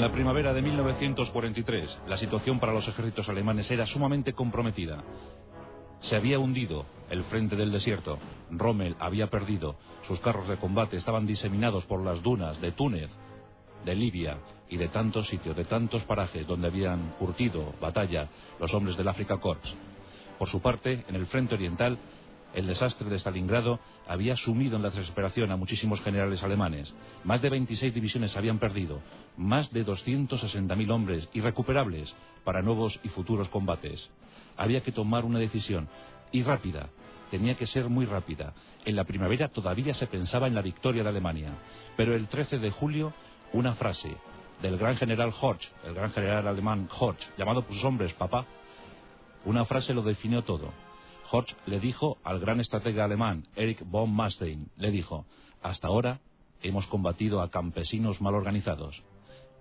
En la primavera de 1943, la situación para los ejércitos alemanes era sumamente comprometida. Se había hundido el frente del desierto. Rommel había perdido. Sus carros de combate estaban diseminados por las dunas de Túnez, de Libia y de tantos sitios, de tantos parajes donde habían curtido batalla los hombres del Afrika Corps. Por su parte, en el frente oriental, el desastre de Stalingrado había sumido en la desesperación a muchísimos generales alemanes. Más de 26 divisiones habían perdido, más de 260.000 hombres irrecuperables para nuevos y futuros combates. Había que tomar una decisión, y rápida. Tenía que ser muy rápida. En la primavera todavía se pensaba en la victoria de Alemania. Pero el 13 de julio, una frase del gran general Horch, el gran general alemán Horch, llamado por sus hombres papá, una frase lo definió todo. Horch le dijo al gran estratega alemán Erich von Manstein, le dijo, hasta ahora hemos combatido a campesinos mal organizados,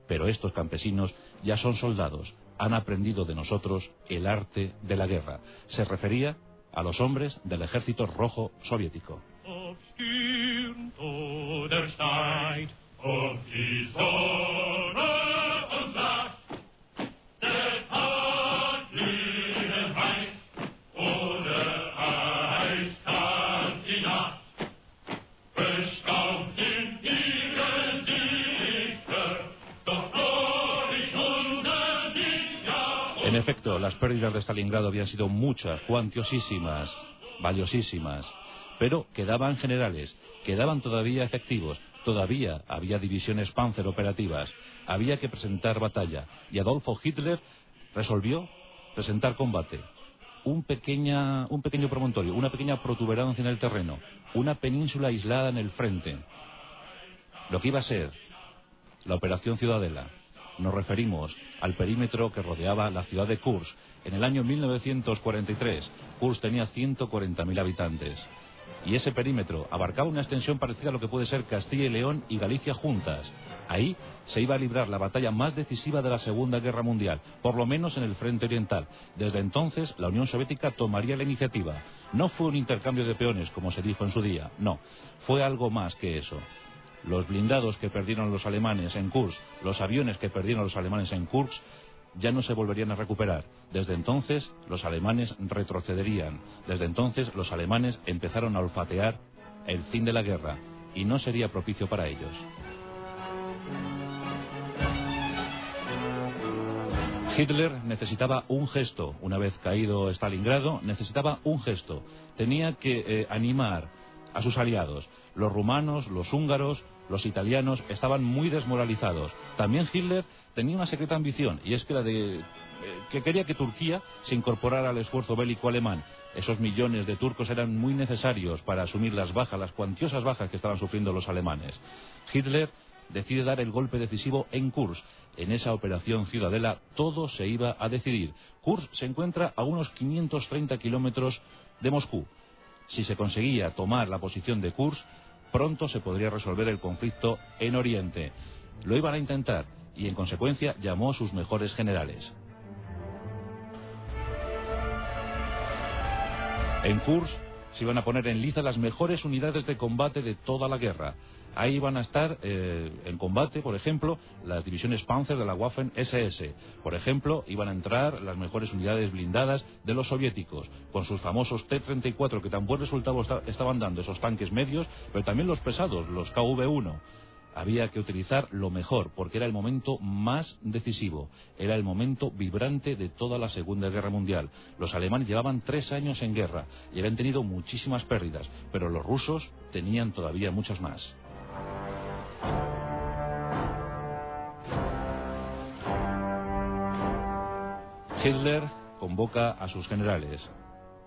pero estos campesinos ya son soldados, han aprendido de nosotros el arte de la guerra. Se refería a los hombres del ejército rojo soviético. Efecto, las pérdidas de Stalingrado habían sido muchas, cuantiosísimas, valiosísimas, pero quedaban generales, quedaban todavía efectivos, todavía había divisiones panzer operativas, había que presentar batalla, y Adolfo Hitler resolvió presentar combate. Un, pequeña, un pequeño promontorio, una pequeña protuberancia en el terreno, una península aislada en el frente. Lo que iba a ser la Operación Ciudadela. Nos referimos al perímetro que rodeaba la ciudad de Kursk. En el año 1943, Kursk tenía 140.000 habitantes. Y ese perímetro abarcaba una extensión parecida a lo que puede ser Castilla y León y Galicia juntas. Ahí se iba a librar la batalla más decisiva de la Segunda Guerra Mundial, por lo menos en el frente oriental. Desde entonces, la Unión Soviética tomaría la iniciativa. No fue un intercambio de peones, como se dijo en su día, no. Fue algo más que eso los blindados que perdieron los alemanes en Kursk, los aviones que perdieron los alemanes en Kursk, ya no se volverían a recuperar. Desde entonces los alemanes retrocederían. Desde entonces los alemanes empezaron a olfatear el fin de la guerra y no sería propicio para ellos. Hitler necesitaba un gesto, una vez caído Stalingrado, necesitaba un gesto. Tenía que eh, animar a sus aliados. Los rumanos, los húngaros, los italianos estaban muy desmoralizados. También Hitler tenía una secreta ambición, y es que la de eh, que quería que Turquía se incorporara al esfuerzo bélico alemán. Esos millones de turcos eran muy necesarios para asumir las bajas, las cuantiosas bajas que estaban sufriendo los alemanes. Hitler decide dar el golpe decisivo en Kursk. En esa operación Ciudadela todo se iba a decidir. Kursk se encuentra a unos 530 kilómetros de Moscú. Si se conseguía tomar la posición de Kursk, pronto se podría resolver el conflicto en Oriente. Lo iban a intentar y en consecuencia llamó a sus mejores generales. En Kursk se iban a poner en liza las mejores unidades de combate de toda la guerra. Ahí van a estar eh, en combate, por ejemplo, las divisiones Panzer de la Waffen SS. Por ejemplo, iban a entrar las mejores unidades blindadas de los soviéticos, con sus famosos T-34, que tan buen resultado estaban dando esos tanques medios, pero también los pesados, los KV-1 había que utilizar lo mejor, porque era el momento más decisivo, era el momento vibrante de toda la Segunda Guerra Mundial. Los alemanes llevaban tres años en guerra y habían tenido muchísimas pérdidas, pero los rusos tenían todavía muchas más. Hitler convoca a sus generales,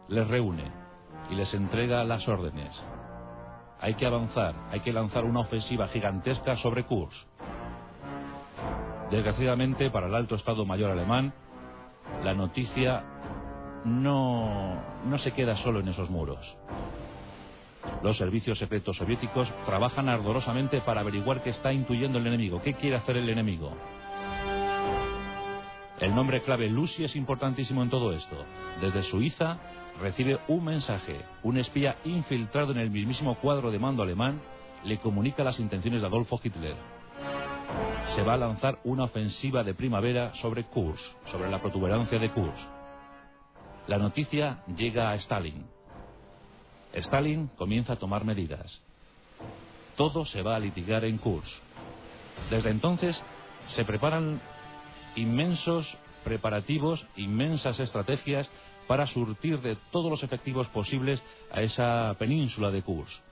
les reúne y les entrega las órdenes. Hay que avanzar, hay que lanzar una ofensiva gigantesca sobre Kursk. Desgraciadamente para el alto Estado Mayor alemán, la noticia no, no se queda solo en esos muros. Los servicios secretos soviéticos trabajan ardorosamente para averiguar qué está intuyendo el enemigo, qué quiere hacer el enemigo. El nombre clave Lucy es importantísimo en todo esto. Desde Suiza recibe un mensaje. Un espía infiltrado en el mismísimo cuadro de mando alemán le comunica las intenciones de Adolfo Hitler. se va a lanzar una ofensiva de primavera sobre Kursk, sobre la protuberancia de Kursk. La noticia llega a Stalin. Stalin comienza a tomar medidas. Todo se va a litigar en Kursk. Desde entonces se preparan inmensos preparativos, inmensas estrategias para surtir de todos los efectivos posibles a esa península de Kursk.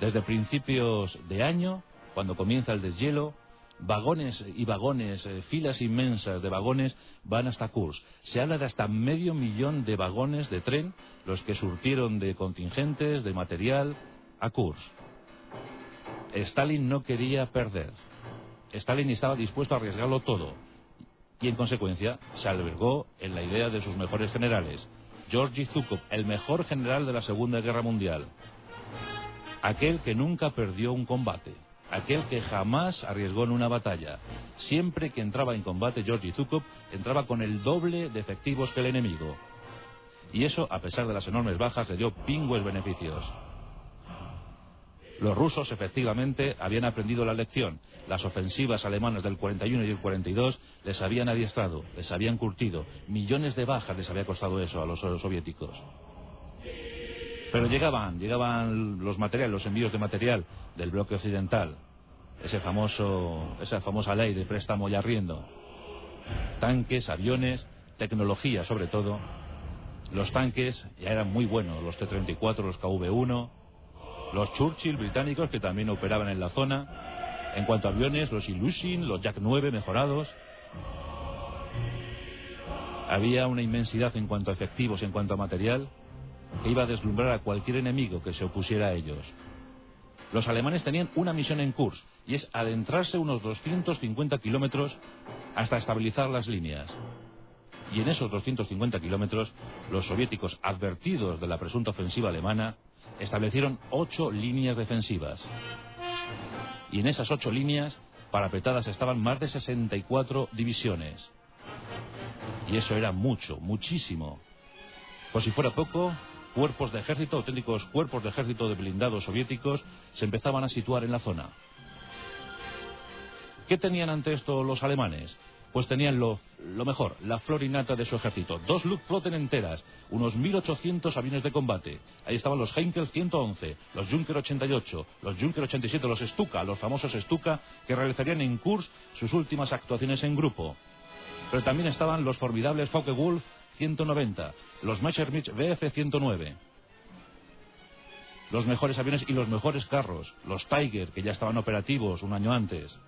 Desde principios de año, cuando comienza el deshielo, vagones y vagones, eh, filas inmensas de vagones van hasta Kursk. Se habla de hasta medio millón de vagones de tren, los que surtieron de contingentes, de material, a Kursk. Stalin no quería perder. Stalin estaba dispuesto a arriesgarlo todo y en consecuencia se albergó en la idea de sus mejores generales. Georgi Zhukov, el mejor general de la Segunda Guerra Mundial. Aquel que nunca perdió un combate. Aquel que jamás arriesgó en una batalla. Siempre que entraba en combate Georgi Zhukov entraba con el doble de efectivos que el enemigo. Y eso, a pesar de las enormes bajas, le dio pingües beneficios. Los rusos efectivamente habían aprendido la lección. Las ofensivas alemanas del 41 y el 42 les habían adiestrado, les habían curtido. Millones de bajas les había costado eso a los soviéticos. Pero llegaban, llegaban los materiales, los envíos de material del bloque occidental. Ese famoso, esa famosa ley de préstamo y arriendo. Tanques, aviones, tecnología sobre todo. Los tanques ya eran muy buenos, los T-34, los KV-1, los Churchill británicos que también operaban en la zona. En cuanto a aviones, los Ilyushin, los Jack 9 mejorados. Había una inmensidad en cuanto a efectivos, en cuanto a material, que iba a deslumbrar a cualquier enemigo que se opusiera a ellos. Los alemanes tenían una misión en Kursk, y es adentrarse unos 250 kilómetros hasta estabilizar las líneas. Y en esos 250 kilómetros, los soviéticos, advertidos de la presunta ofensiva alemana, establecieron ocho líneas defensivas. Y en esas ocho líneas, parapetadas estaban más de 64 divisiones. Y eso era mucho, muchísimo. Por si fuera poco, cuerpos de ejército, auténticos cuerpos de ejército de blindados soviéticos, se empezaban a situar en la zona. ¿Qué tenían ante esto los alemanes? pues tenían lo, mejor, la florinata de su ejército. Dos Luftflotten enteras, unos 1.800 aviones de combate. Ahí estaban los Heinkel 111, los Junker 88, los Junker 87, los Stuka, los famosos Stuka, que realizarían en Kursk sus últimas actuaciones en grupo. Pero también estaban los formidables Focke-Wulf 190, los Messerschmitt Bf 109 los mejores aviones y los mejores carros, los Tiger, que ya estaban operativos un año antes.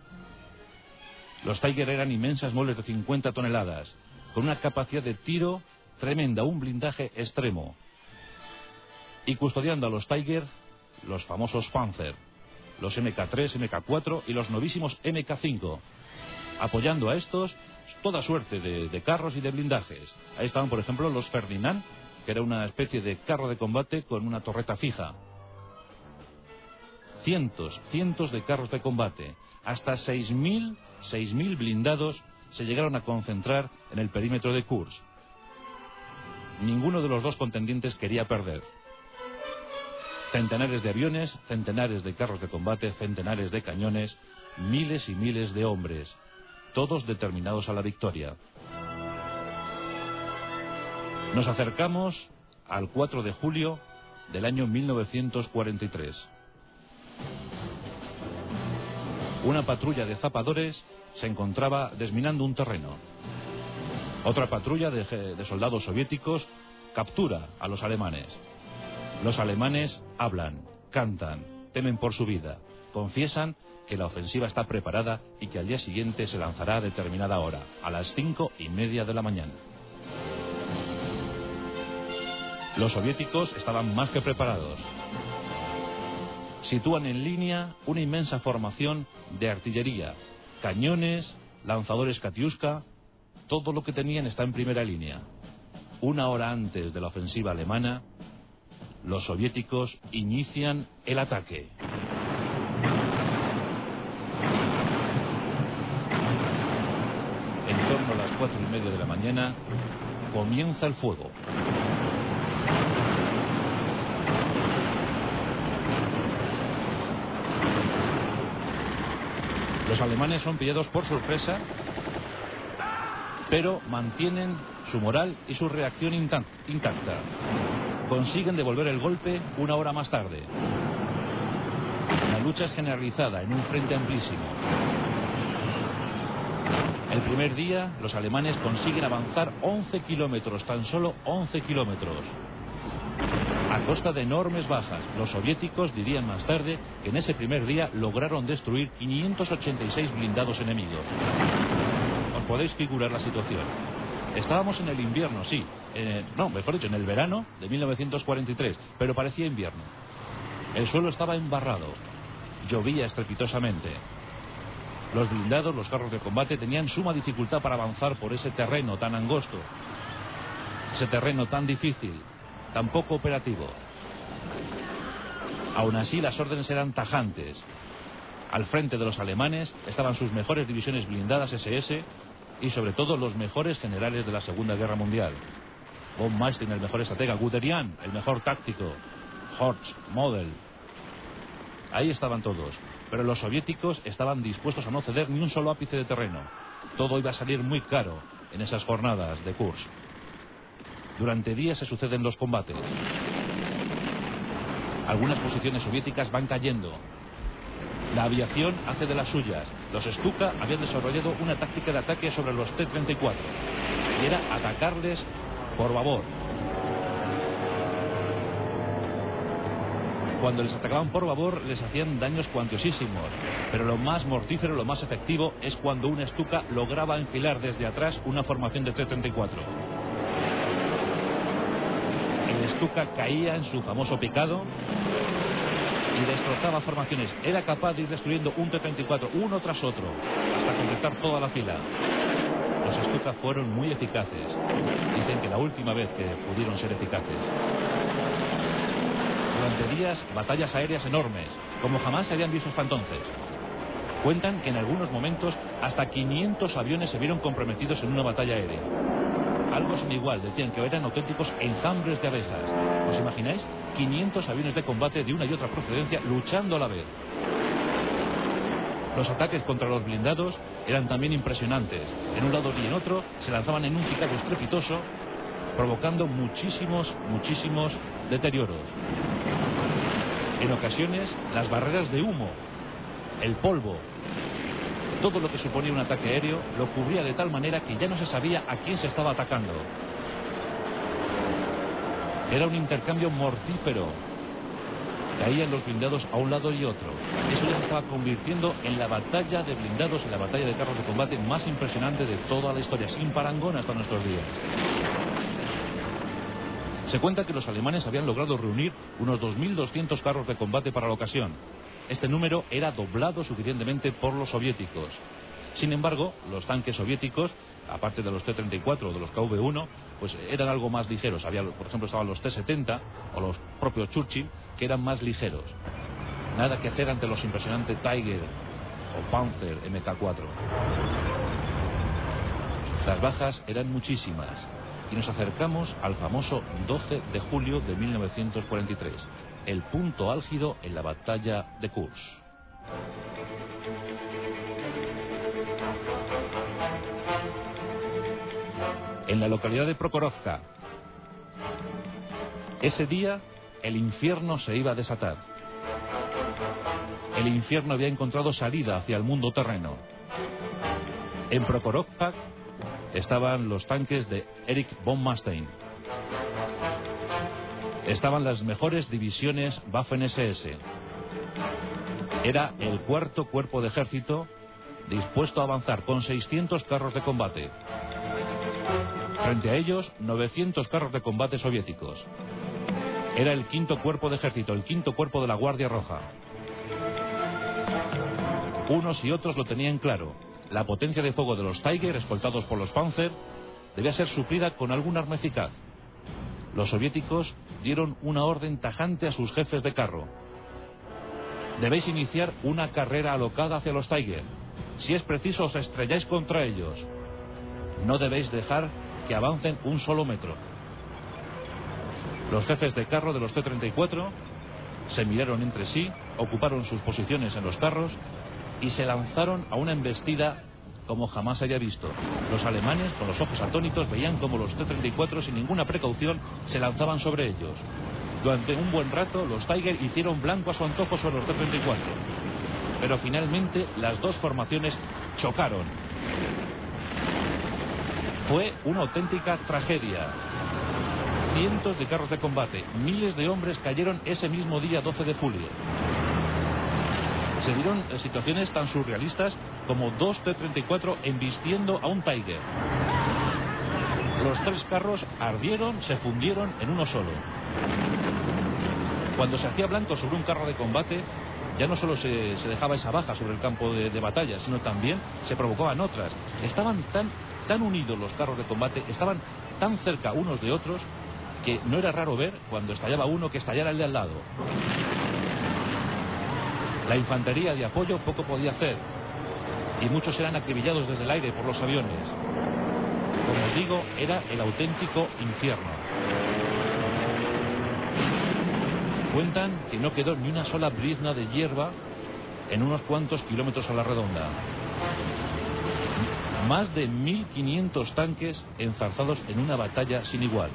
Los Tiger eran inmensas muebles de 50 toneladas, con una capacidad de tiro tremenda, un blindaje extremo. Y custodiando a los Tiger, los famosos Panzer, los MK3, MK4 y los novísimos MK5. Apoyando a estos, toda suerte de, carros y de blindajes. Ahí estaban, por ejemplo, los Ferdinand, que era una especie de carro de combate con una torreta fija. Cientos, cientos de carros de combate. Hasta 6.000 6.000 blindados se llegaron a concentrar en el perímetro de Kursk. Ninguno de los dos contendientes quería perder. Centenares de aviones, centenares de carros de combate, centenares de cañones, miles y miles de hombres, todos determinados a la victoria. Nos acercamos al 4 de julio del año 1943. Una patrulla de zapadores se encontraba desminando un terreno. Otra patrulla de, soldados soviéticos captura a los alemanes. Los alemanes hablan, cantan, temen por su vida, confiesan que la ofensiva está preparada y que al día siguiente se lanzará a determinada hora, a las cinco y media de la mañana. Los soviéticos estaban más que preparados sitúan en línea una inmensa formación de artillería, cañones, lanzadores Katiuska, todo lo que tenían está en primera línea. Una hora antes de la ofensiva alemana, los soviéticos inician el ataque. En torno a las cuatro y media de la mañana comienza el fuego. Los alemanes son pillados por sorpresa, pero mantienen su moral y su reacción intacta. Consiguen devolver el golpe una hora más tarde. La lucha es generalizada en un frente amplísimo. El primer día los alemanes consiguen avanzar 11 kilómetros, tan solo 11 kilómetros. A costa de enormes bajas, los soviéticos dirían más tarde que en ese primer día lograron destruir 586 blindados enemigos. Os podéis figurar la situación. Estábamos en el invierno, sí. no, mejor dicho, en el verano de 1943, pero parecía invierno. El suelo estaba embarrado. Llovía estrepitosamente. Los blindados, los carros de combate, tenían suma dificultad para avanzar por ese terreno tan angosto, ese terreno tan difícil, tan poco operativo. Aún así, las órdenes eran tajantes. Al frente de los alemanes estaban sus mejores divisiones blindadas SS y sobre todo los mejores generales de la Segunda Guerra Mundial. Von Meister, el mejor estratega, Guderian, el mejor táctico, Horch, Model. Ahí estaban todos. Pero los soviéticos estaban dispuestos a no ceder ni un solo ápice de terreno. Todo iba a salir muy caro en esas jornadas de Kursk. Durante días se suceden los combates. Algunas posiciones soviéticas van cayendo. La aviación hace de las suyas. Los Stuka habían desarrollado una táctica de ataque sobre los T-34. Y era atacarles por babor, Cuando les atacaban por babor les hacían daños cuantiosísimos, pero lo más mortífero, lo más efectivo es cuando una estuca lograba enfilar desde atrás una formación de T-34. El estuca caía en su famoso picado y destrozaba formaciones. Era capaz de ir destruyendo un T-34 uno tras otro hasta completar toda la fila. Los Stuka fueron muy eficaces. Dicen que la última vez que pudieron ser eficaces días batallas aéreas enormes, como jamás se habían visto hasta entonces. Cuentan que en algunos momentos hasta 500 aviones se vieron comprometidos en una batalla aérea. Algo sin igual, decían que eran auténticos enjambres de abejas. ¿Os imagináis? 500 aviones de combate de una y otra procedencia luchando a la vez. Los ataques contra los blindados eran también impresionantes. En un lado y en otro se lanzaban en un picado estrepitoso, provocando muchísimos, muchísimos deterioros. En ocasiones, las barreras de humo, el polvo, todo lo que suponía un ataque aéreo lo cubría de tal manera que ya no se sabía a quién se estaba atacando. Era un intercambio mortífero. Caían los blindados a un lado y otro. Eso ya se estaba convirtiendo en la batalla de blindados, en la batalla de carros de combate más impresionante de toda la historia, sin parangón hasta nuestros días. Se cuenta que los alemanes habían logrado reunir unos 2.200 carros de combate para la ocasión. Este número era doblado suficientemente por los soviéticos. Sin embargo, los tanques soviéticos, aparte de los T-34 o de los KV-1, pues eran algo más ligeros. Había, por ejemplo, estaban los T-70 o los propios Churchill, que eran más ligeros. Nada que hacer ante los impresionantes Tiger o Panzer MK4. Las bajas eran muchísimas y nos acercamos al famoso 12 de julio de 1943, el punto álgido en la batalla de Kursk. En la localidad de Prokhorovka, ese día el infierno se iba a desatar. El infierno había encontrado salida hacia el mundo terreno. En Prokhorovka estaban los tanques de Erich von Manstein. Estaban las mejores divisiones Waffen-SS. Era el cuarto cuerpo de ejército dispuesto a avanzar con 600 carros de combate. Frente a ellos, 900 carros de combate soviéticos. Era el quinto cuerpo de ejército, el quinto cuerpo de la Guardia Roja. Unos y otros lo tenían claro. La potencia de fuego de los Tiger, escoltados por los Panzer, debía ser suplida con algún arma eficaz. Los soviéticos dieron una orden tajante a sus jefes de carro. Debéis iniciar una carrera alocada hacia los Tiger. Si es preciso, os estrelláis contra ellos. No debéis dejar que avancen un solo metro. Los jefes de carro de los T-34 se miraron entre sí, ocuparon sus posiciones en los carros y se lanzaron a una embestida como jamás haya visto. Los alemanes, con los ojos atónitos, veían como los T-34 sin ninguna precaución se lanzaban sobre ellos. Durante un buen rato, los Tiger hicieron blanco a su antojo sobre los T-34. Pero finalmente las dos formaciones chocaron. Fue una auténtica tragedia. Cientos de carros de combate, miles de hombres cayeron ese mismo día 12 de julio se dieron eh, situaciones tan surrealistas como dos T-34 embistiendo a un Tiger. Los tres carros ardieron, se fundieron en uno solo. Cuando se hacía blanco sobre un carro de combate, ya no solo se, dejaba esa baja sobre el campo de, de, batalla, sino también se provocaban otras. Estaban tan, tan unidos los carros de combate, estaban tan cerca unos de otros, que no era raro ver cuando estallaba uno que estallara el de al lado. La infantería de apoyo poco podía hacer y muchos eran acribillados desde el aire por los aviones. Como os digo, era el auténtico infierno. Cuentan que no quedó ni una sola brizna de hierba en unos cuantos kilómetros a la redonda. Más de 1.500 tanques enzarzados en una batalla sin igual.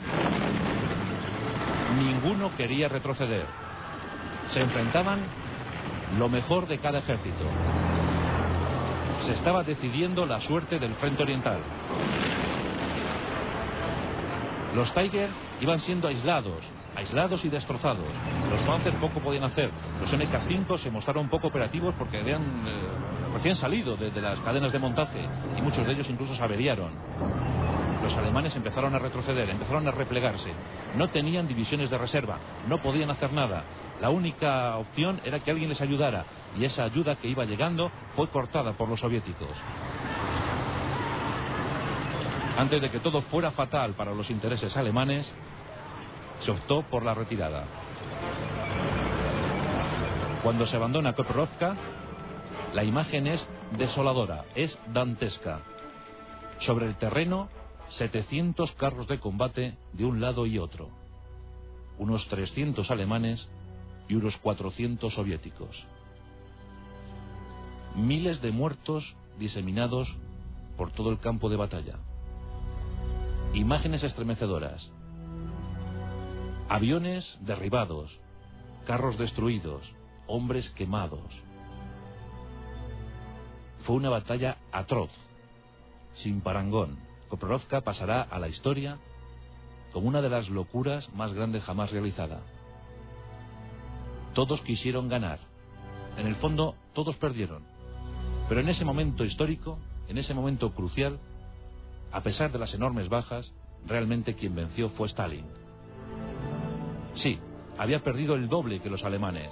Ninguno quería retroceder. Se enfrentaban lo mejor de cada ejército. Se estaba decidiendo la suerte del frente oriental. Los Tiger iban siendo aislados, aislados y destrozados. Los Panzer poco podían hacer. Los MK5 se mostraron poco operativos porque habían eh, recién salido de, de las cadenas de montaje y muchos de ellos incluso se averiaron. Los alemanes empezaron a retroceder, empezaron a replegarse. No tenían divisiones de reserva, no podían hacer nada. La única opción era que alguien les ayudara y esa ayuda que iba llegando fue cortada por los soviéticos. Antes de que todo fuera fatal para los intereses alemanes, se optó por la retirada. Cuando se abandona Koprovka, la imagen es desoladora, es dantesca. Sobre el terreno, 700 carros de combate de un lado y otro. Unos 300 alemanes y unos 400 soviéticos. Miles de muertos diseminados por todo el campo de batalla. Imágenes estremecedoras. Aviones derribados, carros destruidos, hombres quemados. Fue una batalla atroz, sin parangón. Koprorovka pasará a la historia como una de las locuras más grandes jamás realizada. Todos quisieron ganar. En el fondo, todos perdieron. Pero en ese momento histórico, en ese momento crucial, a pesar de las enormes bajas, realmente quien venció fue Stalin. Sí, había perdido el doble que los alemanes.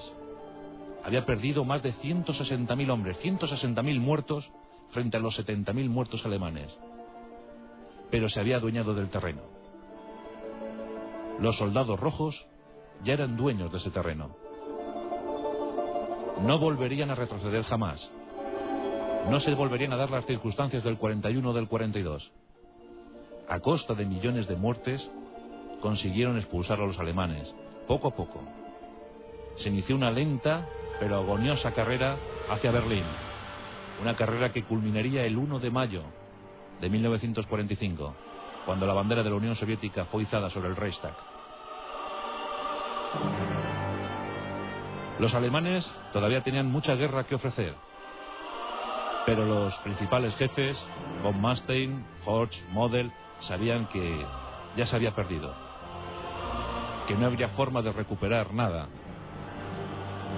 Había perdido más de 160.000 hombres, 160.000 muertos frente a los 70.000 muertos alemanes. Pero se había adueñado del terreno. Los soldados rojos ya eran dueños de ese terreno no volverían a retroceder jamás. No se volverían a dar las circunstancias del 41 o del 42. A costa de millones de muertes, consiguieron expulsar a los alemanes, poco a poco. Se inició una lenta pero agoniosa carrera hacia Berlín. Una carrera que culminaría el 1 de mayo de 1945, cuando la bandera de la Unión Soviética fue izada sobre el Reichstag. Los alemanes todavía tenían mucha guerra que ofrecer, pero los principales jefes, von Manstein, Horch, Model, sabían que ya se había perdido, que no habría forma de recuperar nada,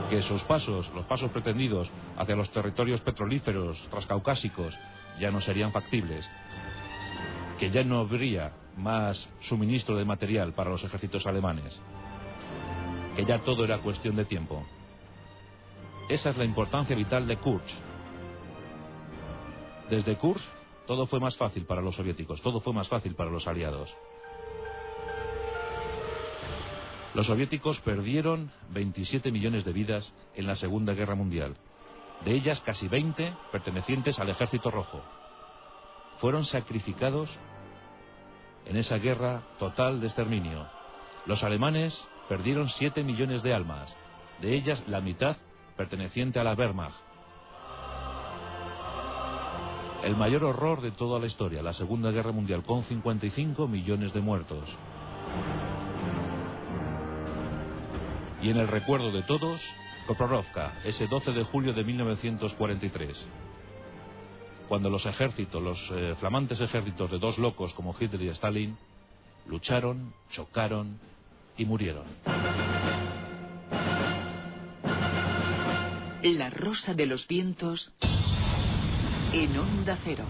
que sus pasos, los pasos pretendidos hacia los territorios petrolíferos transcaucásicos ya no serían factibles, que ya no habría más suministro de material para los ejércitos alemanes que ya todo era cuestión de tiempo. Esa es la importancia vital de Kursk. Desde Kursk todo fue más fácil para los soviéticos, todo fue más fácil para los aliados. Los soviéticos perdieron 27 millones de vidas en la Segunda Guerra Mundial, de ellas casi 20 pertenecientes al Ejército Rojo. Fueron sacrificados en esa guerra total de exterminio. Los alemanes perdieron 7 millones de almas, de ellas la mitad perteneciente a la Wehrmacht. El mayor horror de toda la historia, la Segunda Guerra Mundial, con 55 millones de muertos. Y en el recuerdo de todos, Koprorovka, ese 12 de julio de 1943. Cuando los ejércitos, los eh, flamantes ejércitos de dos locos como Hitler y Stalin, lucharon, chocaron y murieron. La rosa de los vientos en onda cero.